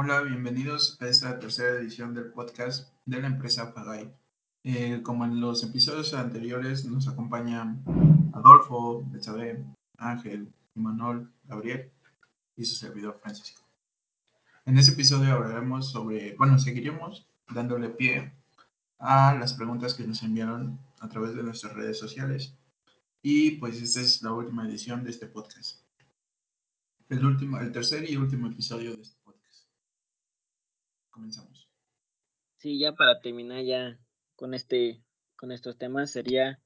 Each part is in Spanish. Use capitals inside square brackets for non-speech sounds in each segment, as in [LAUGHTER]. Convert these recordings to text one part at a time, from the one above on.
Hola, bienvenidos a esta tercera edición del podcast de la empresa Pagay. Eh, como en los episodios anteriores, nos acompañan Adolfo, Betsabe, Ángel, Manuel, Gabriel y su servidor Francisco. En este episodio hablaremos sobre, bueno, seguiremos dándole pie a las preguntas que nos enviaron a través de nuestras redes sociales. Y pues esta es la última edición de este podcast. El, último, el tercer y último episodio de este. Comenzamos. Sí, ya para terminar ya con este con estos temas sería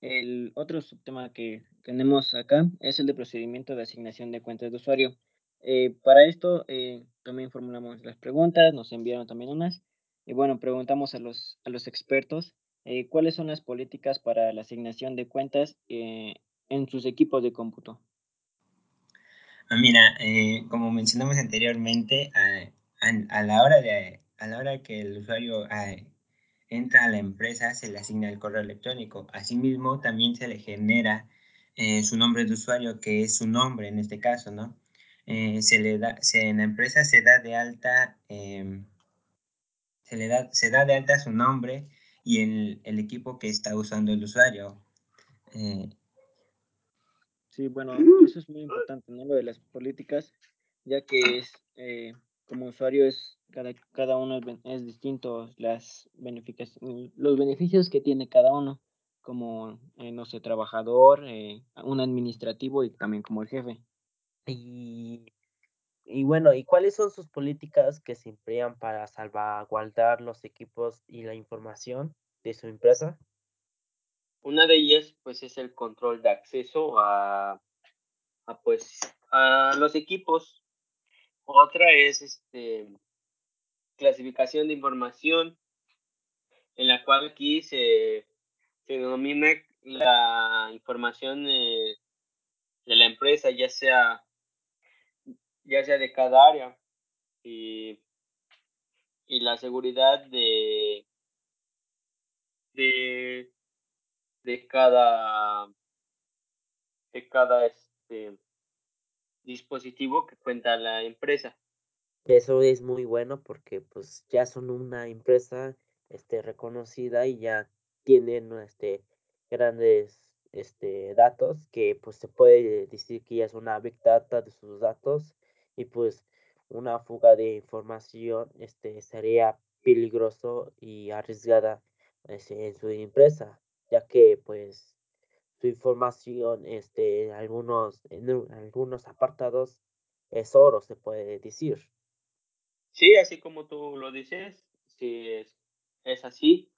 el otro subtema que tenemos acá es el de procedimiento de asignación de cuentas de usuario. Eh, para esto eh, también formulamos las preguntas, nos enviaron también unas y bueno, preguntamos a los, a los expertos eh, cuáles son las políticas para la asignación de cuentas en sus equipos de cómputo. Ah, mira, como mencionamos anteriormente, a, la hora de a la hora que el usuario entra a la empresa, se le asigna el correo electrónico. Asimismo, también se le genera su nombre de usuario, que es su nombre en este caso, ¿no? Eh, se le da, se, en la empresa se da de alta, em, se le da, se da de alta su nombre y el, el equipo que está usando el usuario. Eh, sí, bueno, eso es muy importante, ¿no? Lo de las políticas, ya que es, eh, como usuario es, cada, cada uno es, distinto, las los beneficios que tiene cada uno, como, no sé, trabajador, un administrativo y también como el jefe. Y, y bueno, ¿y cuáles son sus políticas que se emplean para salvaguardar los equipos y la información de su empresa? Una de ellas, pues, es el control de acceso a, a pues, a los equipos. Otra es, este, clasificación de información, en la cual aquí se, se denomina la información de la empresa, ya sea ya sea de cada área y, y la seguridad de, de, de cada de cada este dispositivo que cuenta la empresa. Eso es muy bueno porque pues ya son una empresa este reconocida y ya tienen este grandes este datos que pues se puede decir que ya es una big data de sus datos y pues una fuga de información este, sería peligroso y arriesgada este, en su empresa, ya que pues su información este, en, algunos, en algunos apartados es oro, se puede decir. Sí, así como tú lo dices, sí, es, es así.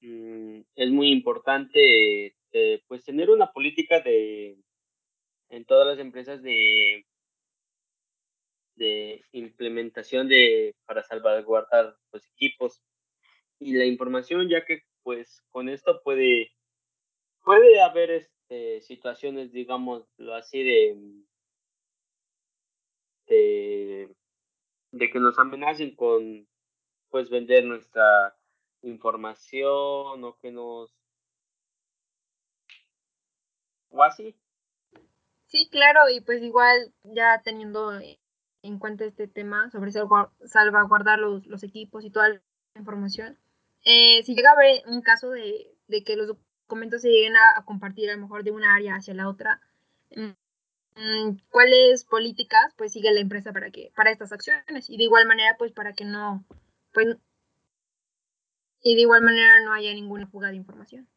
Mm, es muy importante eh, pues tener una política de en todas las empresas de de implementación de para salvaguardar los equipos y la información ya que pues con esto puede puede haber este situaciones digamos así de de, de que nos amenacen con pues vender nuestra información o que nos o así sí claro y pues igual ya teniendo en cuenta este tema sobre salvaguardar los, los equipos y toda la información. Eh, si llega a haber un caso de, de, que los documentos se lleguen a, compartir a lo mejor de una área hacia la otra, mm, ¿cuáles políticas pues sigue la empresa para que para estas acciones? Y de igual manera pues para que no pues y de igual manera no haya ninguna fuga de información.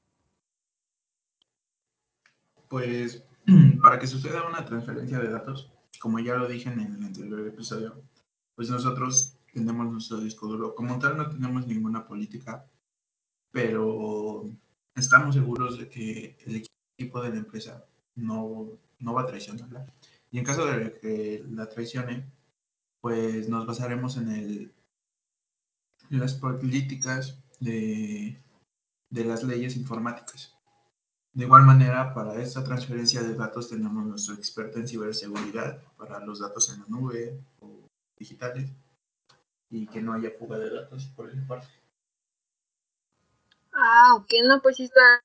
Pues [CLEARS THROAT] para que suceda una transferencia de datos, como ya lo dije en el anterior episodio, pues nosotros tenemos nuestro disco duro. Como tal no tenemos ninguna política, pero estamos seguros de que el equipo de la empresa no, no va a traicionarla. Y en caso de que la traicione, pues nos basaremos en, el, en las políticas de, de las leyes informáticas. De igual manera, para esta transferencia de datos tenemos nuestro experto en ciberseguridad para los datos en la nube o digitales y que no haya fuga de datos por esa parte. Ah, ok, no, pues sí está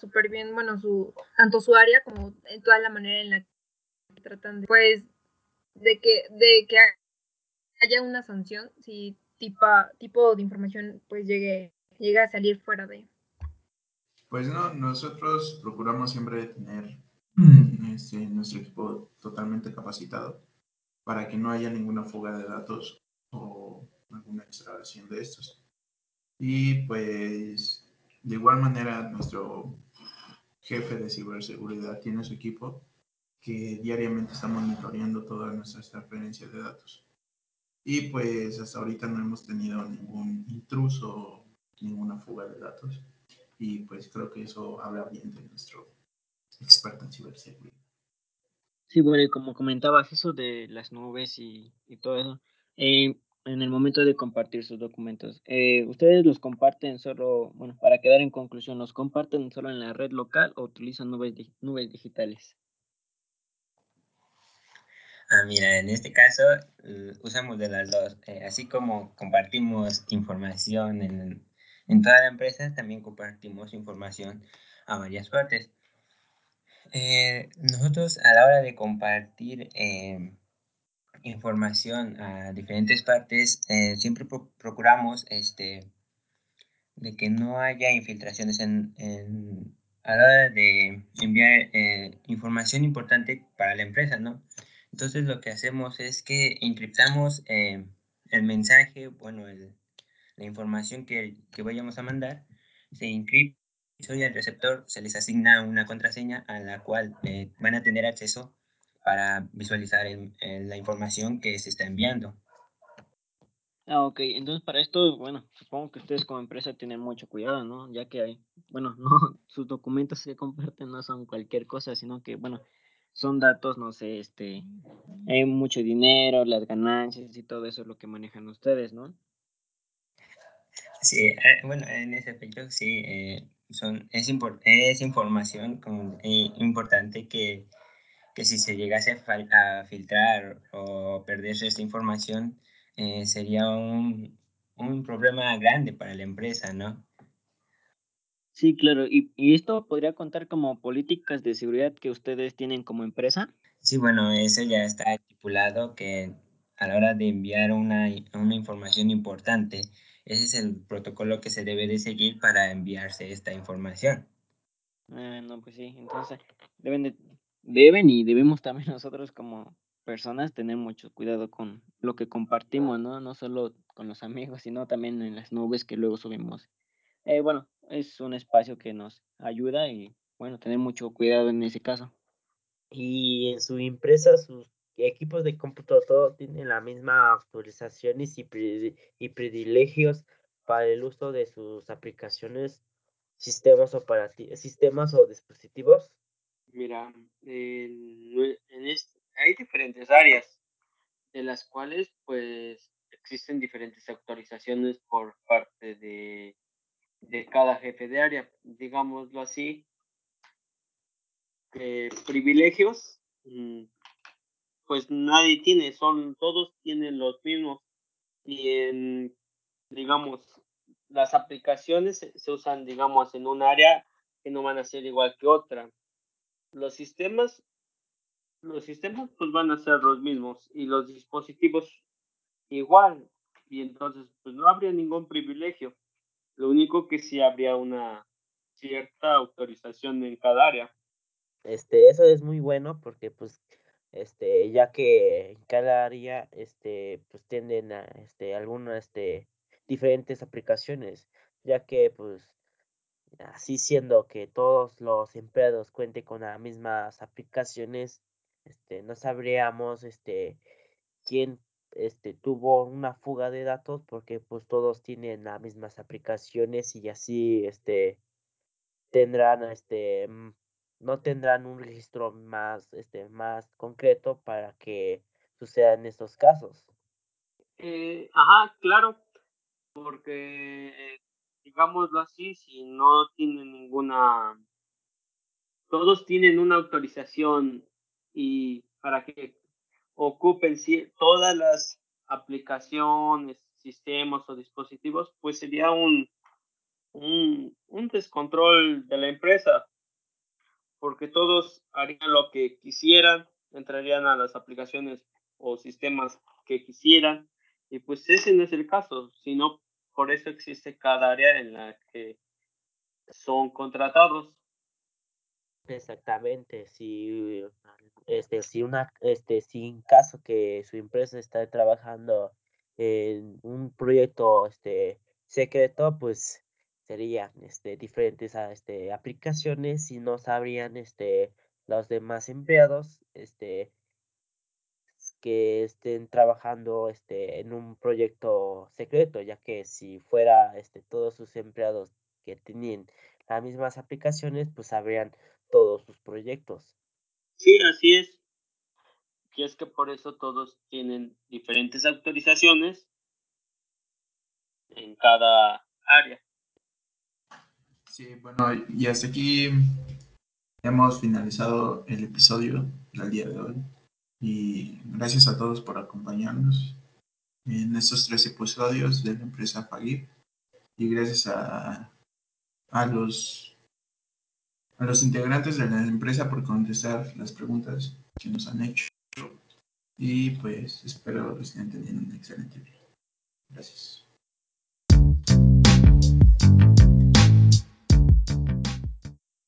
súper bien, bueno, su, tanto su área como en toda la manera en la que tratan de, pues, de que, de que haya una sanción si tipo, tipo de información pues llegue, llegue a salir fuera de. Pues no, nosotros procuramos siempre tener este, nuestro equipo totalmente capacitado para que no haya ninguna fuga de datos o alguna extracción de estos. Y pues de igual manera nuestro jefe de ciberseguridad tiene su equipo que diariamente está monitoreando todas nuestras transferencias de datos. Y pues hasta ahorita no hemos tenido ningún intruso, ninguna fuga de datos. Y pues creo que eso habla bien de nuestro experto en ciberseguridad. Sí, bueno, y como comentabas eso de las nubes y, y todo eso, eh, en el momento de compartir sus documentos, eh, ¿ustedes los comparten solo, bueno, para quedar en conclusión, los comparten solo en la red local o utilizan nubes, nubes digitales? Ah, mira, en este caso usamos de las dos. Eh, así como compartimos información en, en, toda la empresa, también compartimos información a varias partes. Eh, nosotros a la hora de compartir eh, información a diferentes partes, siempre pro procuramos este, de que no haya infiltraciones en, en a la hora de enviar información importante para la empresa, ¿no? Entonces lo que hacemos es que encriptamos eh, el mensaje, bueno, el, la información que, que, vayamos a mandar, se encripta y al receptor se les asigna una contraseña a la cual eh, van a tener acceso para visualizar el, el, la información que se está enviando. Ah, ok. Entonces, para esto, bueno, supongo que ustedes como empresa tienen mucho cuidado, ¿no? Ya que hay, bueno, [LAUGHS] no, sus documentos que comparten no son cualquier cosa, sino que, bueno, son datos, no sé, este, hay mucho dinero, las ganancias y todo eso es lo que manejan ustedes, ¿no? Sí, eh, bueno, en ese aspecto sí, eh, son, es, import, es información con, eh, importante que, que si se llegase a, filtrar o perderse esta información, eh, sería un, un problema grande para la empresa, ¿no? Sí, claro. ¿Y, ¿Y, esto podría contar como políticas de seguridad que ustedes tienen como empresa? Sí, bueno, eso ya está estipulado que a la hora de enviar una, una información importante, ese es el protocolo que se debe de seguir para enviarse esta información. Ah, no, pues sí, entonces deben, de, deben y debemos también [LAUGHS] nosotros como personas tener mucho cuidado con lo que compartimos, ¿no? No solo con los amigos, sino también en las nubes que luego subimos. Eh, bueno, es un espacio que nos ayuda y, bueno, tener mucho cuidado en ese caso. Y en su empresa, sus equipos de cómputo todo tienen la misma actualizaciones y, y privilegios para el uso de sus aplicaciones, sistemas sistemas o dispositivos. Mira, en, este, hay diferentes áreas de las cuales pues existen diferentes actualizaciones por parte de, de cada jefe de área, digámoslo así. Eh, privilegios, pues nadie tiene, son todos tienen los mismos y en, digamos, las aplicaciones se usan, digamos, en un área que no van a ser igual que otra. Los sistemas los sistemas pues van a ser los mismos y los dispositivos igual. Y entonces pues no habría ningún privilegio. Lo único que sí habría una cierta autorización en cada área. Este eso es muy bueno porque pues este ya que en cada área este pues tienden a este algunas este diferentes aplicaciones ya que pues así siendo que todos los empleados cuenten con las mismas aplicaciones este, no sabríamos este, quién este, tuvo una fuga de datos porque pues todos tienen las mismas aplicaciones y así este, tendrán este, no tendrán un registro más, este, más concreto para que sucedan estos casos. Eh, ajá, claro, porque digámoslo así, si no tienen ninguna, todos tienen una autorización y para que ocupen todas las aplicaciones, sistemas o dispositivos, pues sería un, un, un, descontrol de la empresa, porque todos harían lo que quisieran, entrarían a las aplicaciones o sistemas que quisieran Y pues ese no es el caso, sino por eso existe cada área en la que son contratados. Exactamente, si este si una este si en caso que su empresa está trabajando en un proyecto este secreto, pues serían este diferentes a, este aplicaciones y no sabrían este los demás empleados este que estén trabajando este en un proyecto secreto, ya que si fuera este todos sus empleados que tienen las mismas aplicaciones, pues sabrían todos sus proyectos. Sí, así es. Y es que por eso todos tienen diferentes autorizaciones en cada área. Sí, bueno, y hasta aquí hemos finalizado el episodio del día de hoy. Y gracias a todos por acompañarnos en estos tres episodios de la empresa Pagip. Y gracias a, a los a los integrantes de la empresa por contestar las preguntas que nos han hecho. Y pues espero que estén teniendo un excelente día. Gracias.